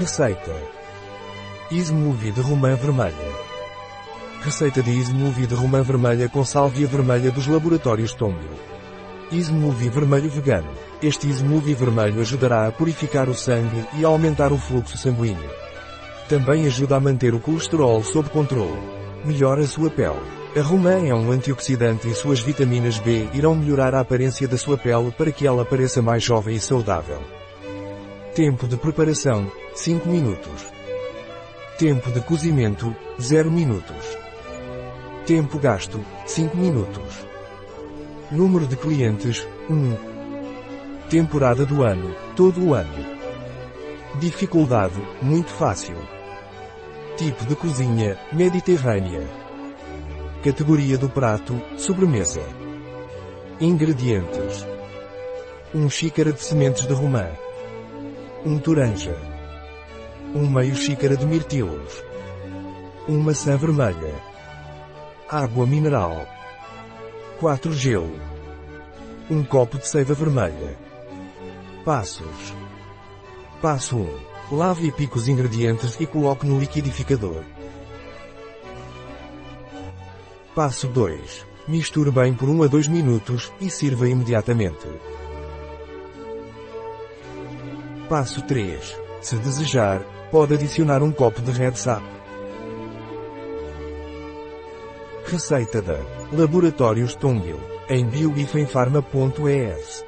Receita. Easy de romã vermelha. Receita de Easy de romã vermelha com sálvia vermelha dos laboratórios Tongo. Easy vermelho vegano. Este Easy vermelho ajudará a purificar o sangue e a aumentar o fluxo sanguíneo. Também ajuda a manter o colesterol sob controle. Melhora a sua pele. A romã é um antioxidante e suas vitaminas B irão melhorar a aparência da sua pele para que ela pareça mais jovem e saudável. Tempo de preparação, 5 minutos. Tempo de cozimento, 0 minutos. Tempo gasto, 5 minutos. Número de clientes, 1. Temporada do ano, todo o ano. Dificuldade, muito fácil. Tipo de cozinha, mediterrânea. Categoria do prato, sobremesa. Ingredientes. 1 xícara de sementes de romã. 1 toranja. 1 meio xícara de mirtilos. 1 maçã vermelha. Água mineral. 4 gelo. 1 copo de seiva vermelha. Passos. Passo 1. Lave e pique os ingredientes e coloque no liquidificador. Passo 2. Misture bem por 1 a 2 minutos e sirva imediatamente. Passo 3. Se desejar, pode adicionar um copo de Red Sap. Receita da Laboratórios Tongil, em bioifenfarma.es